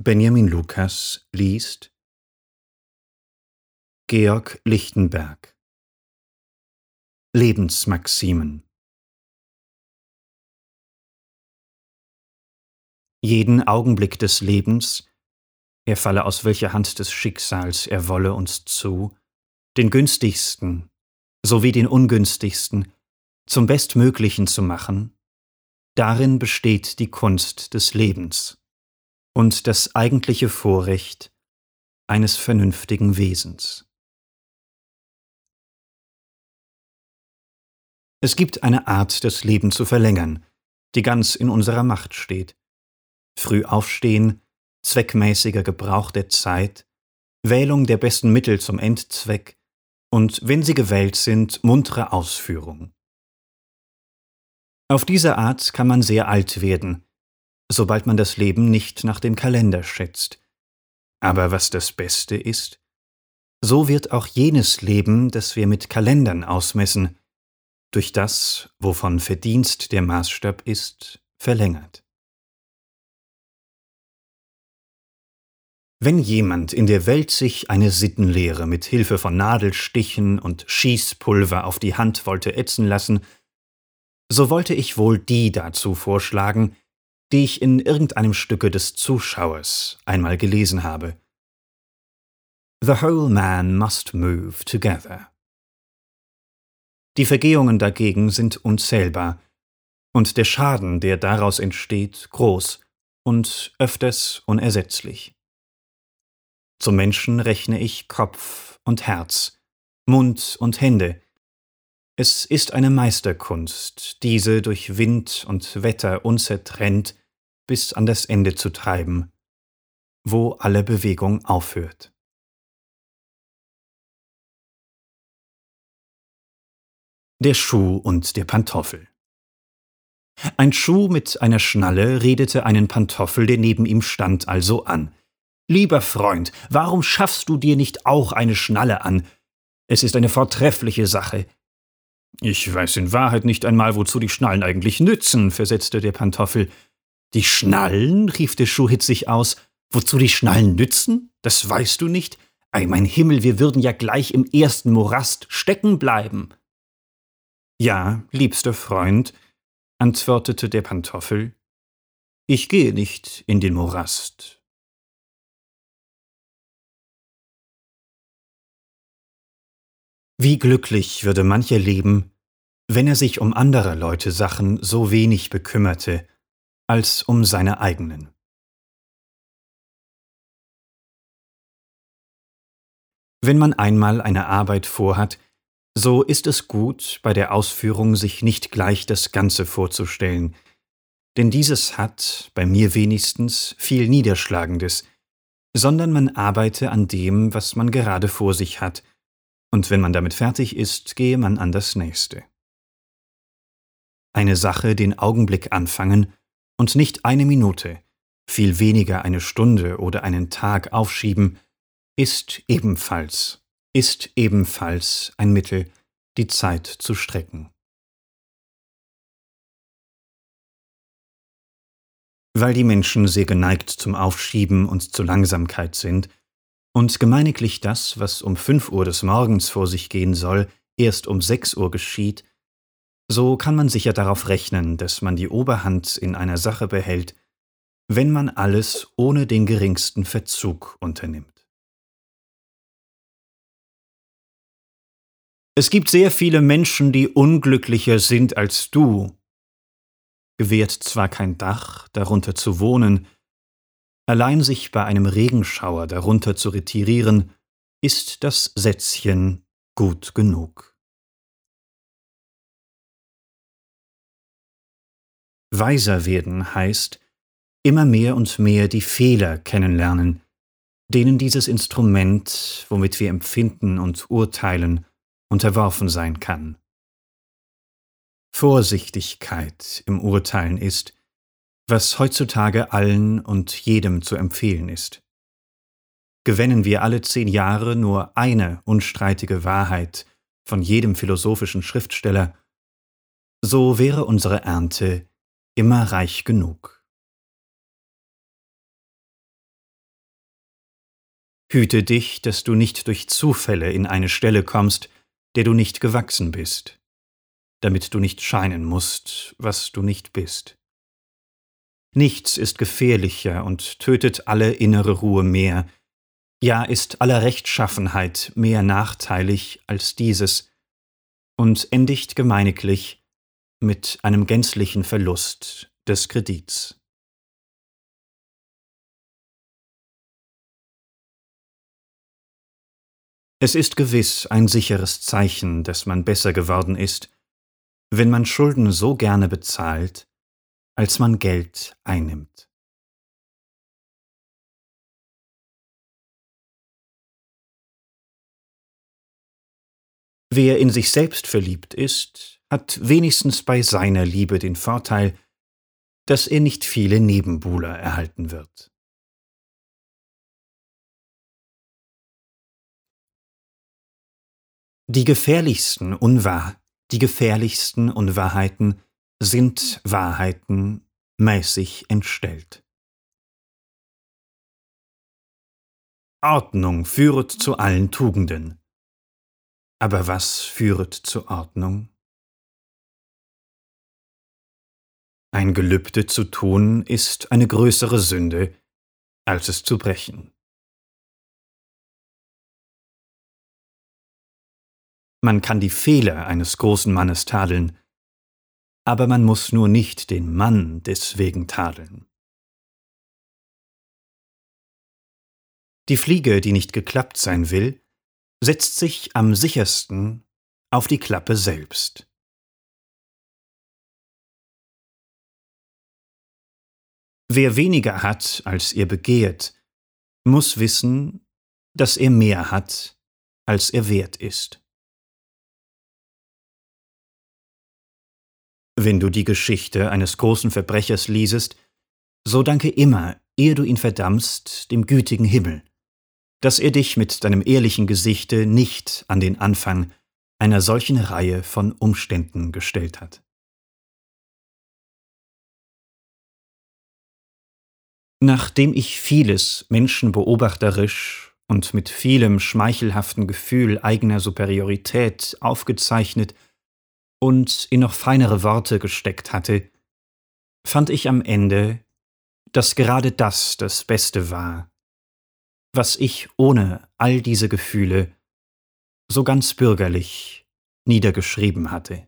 Benjamin Lukas liest Georg Lichtenberg. Lebensmaximen. Jeden Augenblick des Lebens, er falle aus welcher Hand des Schicksals, er wolle uns zu, den günstigsten sowie den ungünstigsten zum Bestmöglichen zu machen, darin besteht die Kunst des Lebens und das eigentliche Vorrecht eines vernünftigen Wesens. Es gibt eine Art, das Leben zu verlängern, die ganz in unserer Macht steht. Früh aufstehen, zweckmäßiger Gebrauch der Zeit, Wählung der besten Mittel zum Endzweck und, wenn sie gewählt sind, muntere Ausführung. Auf diese Art kann man sehr alt werden, sobald man das Leben nicht nach dem Kalender schätzt. Aber was das Beste ist, so wird auch jenes Leben, das wir mit Kalendern ausmessen, durch das, wovon Verdienst der Maßstab ist, verlängert. Wenn jemand in der Welt sich eine Sittenlehre mit Hilfe von Nadelstichen und Schießpulver auf die Hand wollte ätzen lassen, so wollte ich wohl die dazu vorschlagen, die ich in irgendeinem Stücke des Zuschauers einmal gelesen habe. The whole man must move together. Die Vergehungen dagegen sind unzählbar und der Schaden, der daraus entsteht, groß und öfters unersetzlich. Zum Menschen rechne ich Kopf und Herz, Mund und Hände, es ist eine Meisterkunst, diese durch Wind und Wetter unzertrennt bis an das Ende zu treiben, wo alle Bewegung aufhört. Der Schuh und der Pantoffel Ein Schuh mit einer Schnalle redete einen Pantoffel, der neben ihm stand, also an. Lieber Freund, warum schaffst du dir nicht auch eine Schnalle an? Es ist eine vortreffliche Sache. Ich weiß in Wahrheit nicht einmal, wozu die Schnallen eigentlich nützen, versetzte der Pantoffel. Die Schnallen? rief der Schuh hitzig aus. Wozu die Schnallen nützen? Das weißt du nicht? Ei, mein Himmel, wir würden ja gleich im ersten Morast stecken bleiben. Ja, liebster Freund, antwortete der Pantoffel, ich gehe nicht in den Morast. Wie glücklich würde mancher leben, wenn er sich um anderer Leute Sachen so wenig bekümmerte, als um seine eigenen. Wenn man einmal eine Arbeit vorhat, so ist es gut, bei der Ausführung sich nicht gleich das Ganze vorzustellen, denn dieses hat, bei mir wenigstens, viel Niederschlagendes, sondern man arbeite an dem, was man gerade vor sich hat, und wenn man damit fertig ist, gehe man an das nächste. Eine Sache den Augenblick anfangen und nicht eine Minute, viel weniger eine Stunde oder einen Tag aufschieben, ist ebenfalls, ist ebenfalls ein Mittel, die Zeit zu strecken. Weil die Menschen sehr geneigt zum Aufschieben und zur Langsamkeit sind und gemeiniglich das, was um fünf Uhr des Morgens vor sich gehen soll, erst um sechs Uhr geschieht, so kann man sicher darauf rechnen, dass man die Oberhand in einer Sache behält, wenn man alles ohne den geringsten Verzug unternimmt. Es gibt sehr viele Menschen, die unglücklicher sind als du. Gewährt zwar kein Dach, darunter zu wohnen, allein sich bei einem Regenschauer darunter zu retirieren, ist das Sätzchen gut genug. Weiser werden heißt, immer mehr und mehr die Fehler kennenlernen, denen dieses Instrument, womit wir empfinden und urteilen, unterworfen sein kann. Vorsichtigkeit im Urteilen ist, was heutzutage allen und jedem zu empfehlen ist. Gewinnen wir alle zehn Jahre nur eine unstreitige Wahrheit von jedem philosophischen Schriftsteller, so wäre unsere Ernte immer reich genug. Hüte dich, dass du nicht durch Zufälle in eine Stelle kommst, der du nicht gewachsen bist, damit du nicht scheinen musst, was du nicht bist. Nichts ist gefährlicher und tötet alle innere Ruhe mehr, ja ist aller Rechtschaffenheit mehr nachteilig als dieses und endigt gemeiniglich mit einem gänzlichen Verlust des Kredits. Es ist gewiss ein sicheres Zeichen, dass man besser geworden ist, wenn man Schulden so gerne bezahlt, als man Geld einnimmt. Wer in sich selbst verliebt ist, hat wenigstens bei seiner Liebe den Vorteil, dass er nicht viele Nebenbuhler erhalten wird. Die gefährlichsten Unwahr, die gefährlichsten Unwahrheiten sind Wahrheiten mäßig entstellt. Ordnung führet zu allen Tugenden. Aber was führet zur Ordnung? Ein Gelübde zu tun ist eine größere Sünde, als es zu brechen. Man kann die Fehler eines großen Mannes tadeln, aber man muss nur nicht den Mann deswegen tadeln. Die Fliege, die nicht geklappt sein will, setzt sich am sichersten auf die Klappe selbst. Wer weniger hat, als er begehrt, muss wissen, dass er mehr hat, als er wert ist. Wenn du die Geschichte eines großen Verbrechers liesest, so danke immer, ehe du ihn verdammst, dem gütigen Himmel, dass er dich mit deinem ehrlichen Gesichte nicht an den Anfang einer solchen Reihe von Umständen gestellt hat. Nachdem ich vieles menschenbeobachterisch und mit vielem schmeichelhaften Gefühl eigener Superiorität aufgezeichnet und in noch feinere Worte gesteckt hatte, fand ich am Ende, dass gerade das das Beste war, was ich ohne all diese Gefühle so ganz bürgerlich niedergeschrieben hatte.